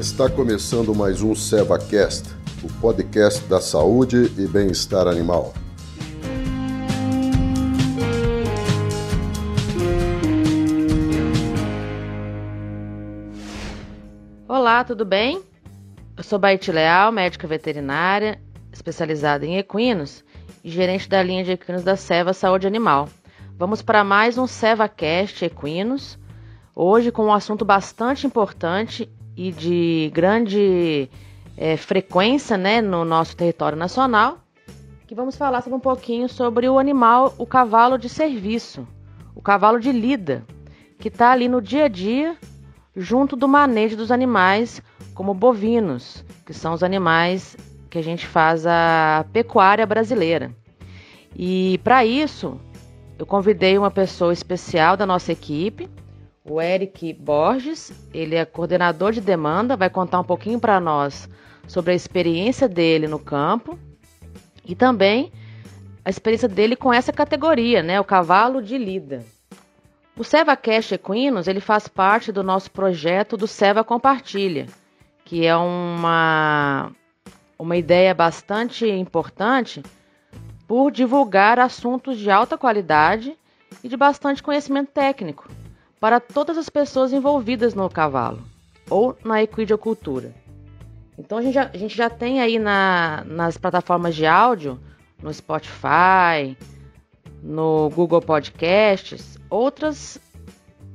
Está começando mais um SevaCast, o podcast da saúde e bem-estar animal. Olá, tudo bem? Eu sou Baite Leal, médica veterinária, especializada em equinos e gerente da linha de equinos da Seva Saúde Animal. Vamos para mais um SevaCast Equinos, hoje com um assunto bastante importante e de grande é, frequência né, no nosso território nacional, que vamos falar sobre um pouquinho sobre o animal, o cavalo de serviço, o cavalo de lida, que está ali no dia a dia, junto do manejo dos animais, como bovinos, que são os animais que a gente faz a pecuária brasileira. E para isso, eu convidei uma pessoa especial da nossa equipe, o Eric Borges. Ele é coordenador de demanda, vai contar um pouquinho para nós sobre a experiência dele no campo e também a experiência dele com essa categoria, né, o cavalo de lida. O Seva Cash Equinos, ele faz parte do nosso projeto do Seva Compartilha, que é uma uma ideia bastante importante por divulgar assuntos de alta qualidade e de bastante conhecimento técnico para todas as pessoas envolvidas no cavalo ou na equidocultura. Então a gente já, a gente já tem aí na, nas plataformas de áudio, no Spotify, no Google Podcasts, outras,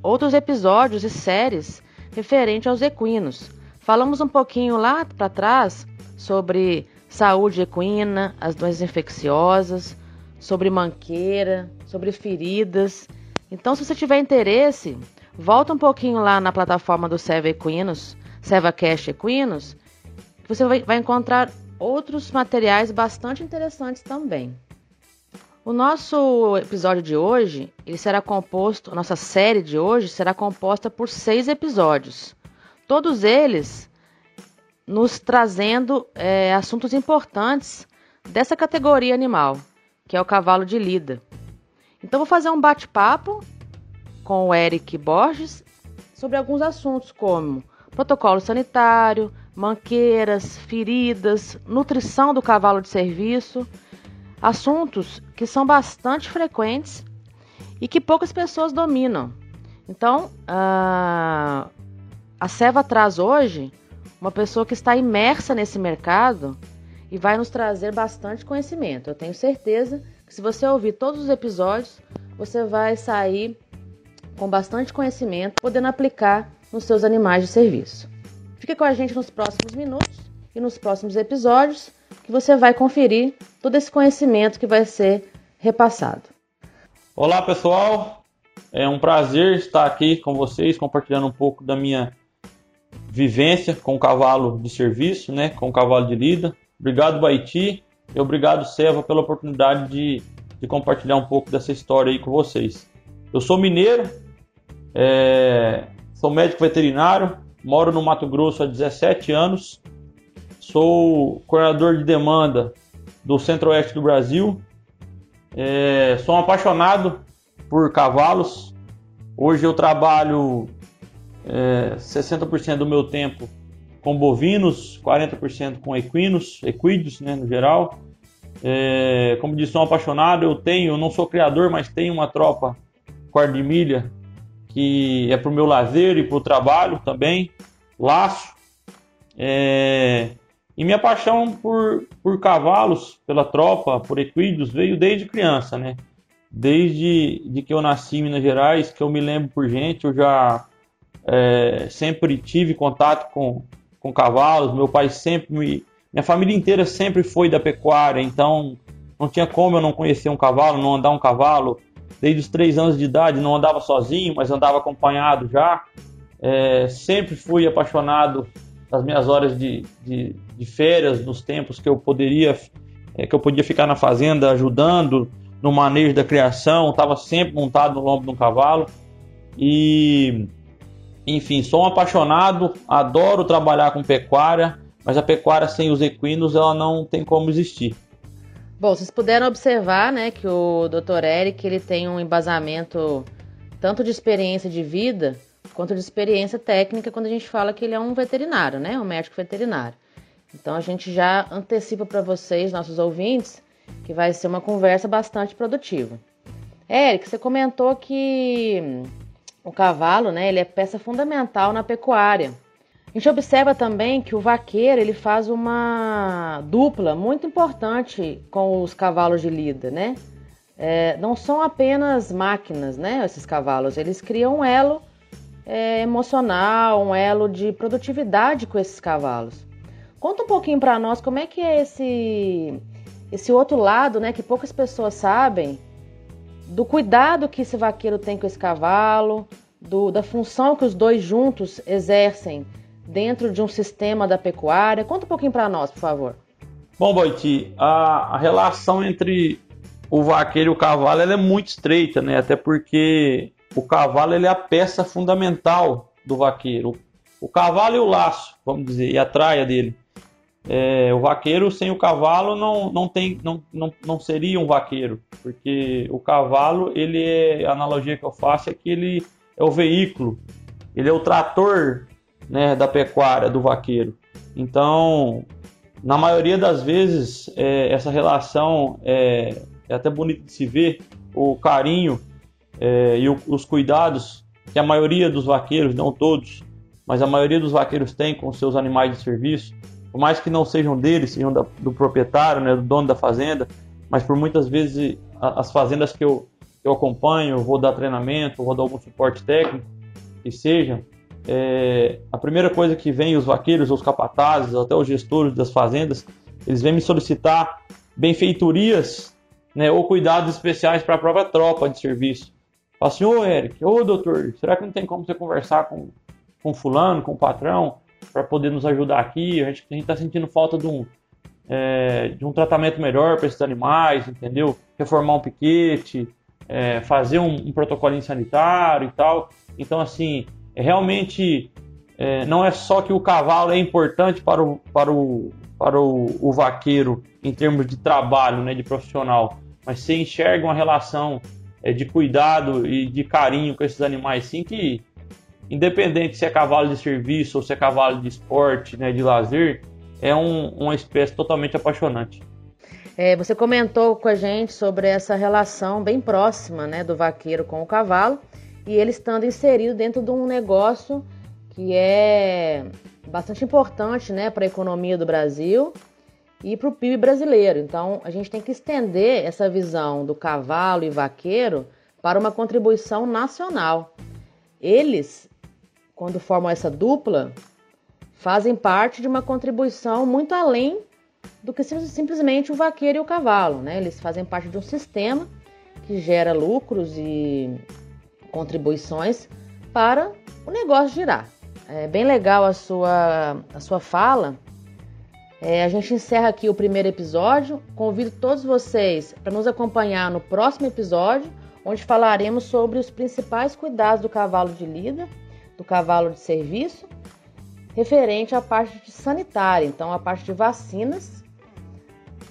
outros episódios e séries referentes aos equinos. Falamos um pouquinho lá para trás sobre saúde equina, as doenças infecciosas, sobre manqueira, sobre feridas então, se você tiver interesse, volta um pouquinho lá na plataforma do Seva Equinos, Seva Cash Equinos, que você vai, vai encontrar outros materiais bastante interessantes também. O nosso episódio de hoje, ele será composto, a nossa série de hoje será composta por seis episódios. Todos eles nos trazendo é, assuntos importantes dessa categoria animal, que é o cavalo de lida. Então vou fazer um bate-papo com o Eric Borges sobre alguns assuntos como protocolo sanitário, manqueiras, feridas, nutrição do cavalo de serviço, assuntos que são bastante frequentes e que poucas pessoas dominam. Então, a, a Seva traz hoje uma pessoa que está imersa nesse mercado e vai nos trazer bastante conhecimento. Eu tenho certeza que se você ouvir todos os episódios, você vai sair com bastante conhecimento, podendo aplicar nos seus animais de serviço. Fique com a gente nos próximos minutos e nos próximos episódios, que você vai conferir todo esse conhecimento que vai ser repassado. Olá, pessoal. É um prazer estar aqui com vocês, compartilhando um pouco da minha vivência com o cavalo de serviço, né, com o cavalo de lida. Obrigado, Baiti, e obrigado, Seva, pela oportunidade de, de compartilhar um pouco dessa história aí com vocês. Eu sou mineiro, é, sou médico veterinário, moro no Mato Grosso há 17 anos, sou coordenador de demanda do Centro-Oeste do Brasil, é, sou um apaixonado por cavalos. Hoje eu trabalho é, 60% do meu tempo com bovinos, 40% com equinos, equídeos, né, no geral. É, como disse, sou um apaixonado. Eu tenho, não sou criador, mas tenho uma tropa quarto de milha que é para o meu lazer e para o trabalho também. Laço. É, e minha paixão por, por cavalos, pela tropa, por equídeos, veio desde criança, né? Desde de que eu nasci em Minas Gerais, que eu me lembro por gente, eu já é, sempre tive contato com, com cavalos, meu pai sempre me. Minha família inteira sempre foi da pecuária, então não tinha como eu não conhecer um cavalo, não andar um cavalo. Desde os três anos de idade não andava sozinho, mas andava acompanhado já. É, sempre fui apaixonado nas minhas horas de, de, de, férias, nos tempos que eu poderia é, que eu podia ficar na fazenda ajudando no manejo da criação, estava sempre montado no lombo de um cavalo e enfim, sou um apaixonado, adoro trabalhar com pecuária, mas a pecuária sem os equinos ela não tem como existir. Bom, vocês puderam observar, né, que o Dr. Eric ele tem um embasamento tanto de experiência de vida quanto de experiência técnica quando a gente fala que ele é um veterinário, né? Um médico veterinário. Então a gente já antecipa para vocês, nossos ouvintes, que vai ser uma conversa bastante produtiva. Eric, você comentou que o cavalo, né, ele é peça fundamental na pecuária. Gente observa também que o vaqueiro ele faz uma dupla muito importante com os cavalos de lida, né? É, não são apenas máquinas, né? Esses cavalos, eles criam um elo é, emocional, um elo de produtividade com esses cavalos. Conta um pouquinho para nós como é que é esse esse outro lado, né, que poucas pessoas sabem, do cuidado que esse vaqueiro tem com esse cavalo, do, da função que os dois juntos exercem dentro de um sistema da pecuária. Conta um pouquinho para nós, por favor. Bom, Boiti, a, a, relação entre o vaqueiro e o cavalo é muito estreita, né? Até porque o cavalo ele é a peça fundamental do vaqueiro. O cavalo e o laço, vamos dizer, e a traia dele. É, o vaqueiro sem o cavalo não, não, tem, não, não, não seria um vaqueiro, porque o cavalo, ele é, a analogia que eu faço é que ele é o veículo, ele é o trator né, da pecuária do vaqueiro. Então, na maioria das vezes, é, essa relação é, é, até bonito de se ver, o carinho é, e o, os cuidados que a maioria dos vaqueiros, não todos, mas a maioria dos vaqueiros tem com seus animais de serviço por mais que não sejam deles, sejam da, do proprietário, né, do dono da fazenda, mas por muitas vezes as fazendas que eu, eu acompanho, vou dar treinamento, vou dar algum suporte técnico, que seja, é, a primeira coisa que vem os vaqueiros, os capatazes, até os gestores das fazendas, eles vêm me solicitar benfeitorias né, ou cuidados especiais para a própria tropa de serviço. Fala assim, ô Eric, ô doutor, será que não tem como você conversar com, com fulano, com o patrão? para poder nos ajudar aqui. A gente está sentindo falta de um, é, de um tratamento melhor para esses animais, entendeu? Reformar um piquete, é, fazer um, um protocolo sanitário e tal. Então, assim, realmente é, não é só que o cavalo é importante para o, para o, para o, o vaqueiro em termos de trabalho, né, de profissional, mas você enxerga uma relação é, de cuidado e de carinho com esses animais, sim, que independente se é cavalo de serviço ou se é cavalo de esporte, né, de lazer, é um, uma espécie totalmente apaixonante. É, você comentou com a gente sobre essa relação bem próxima né, do vaqueiro com o cavalo e ele estando inserido dentro de um negócio que é bastante importante né, para a economia do Brasil e para o PIB brasileiro. Então a gente tem que estender essa visão do cavalo e vaqueiro para uma contribuição nacional. Eles quando formam essa dupla, fazem parte de uma contribuição muito além do que simplesmente o vaqueiro e o cavalo, né? Eles fazem parte de um sistema que gera lucros e contribuições para o negócio girar. É bem legal a sua, a sua fala. É, a gente encerra aqui o primeiro episódio. Convido todos vocês para nos acompanhar no próximo episódio, onde falaremos sobre os principais cuidados do cavalo de lida do cavalo de serviço, referente à parte sanitária, então a parte de vacinas,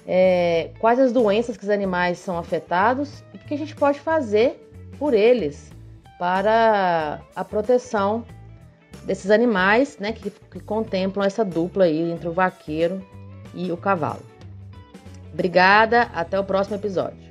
é, quais as doenças que os animais são afetados e o que a gente pode fazer por eles para a proteção desses animais né, que, que contemplam essa dupla aí entre o vaqueiro e o cavalo. Obrigada, até o próximo episódio.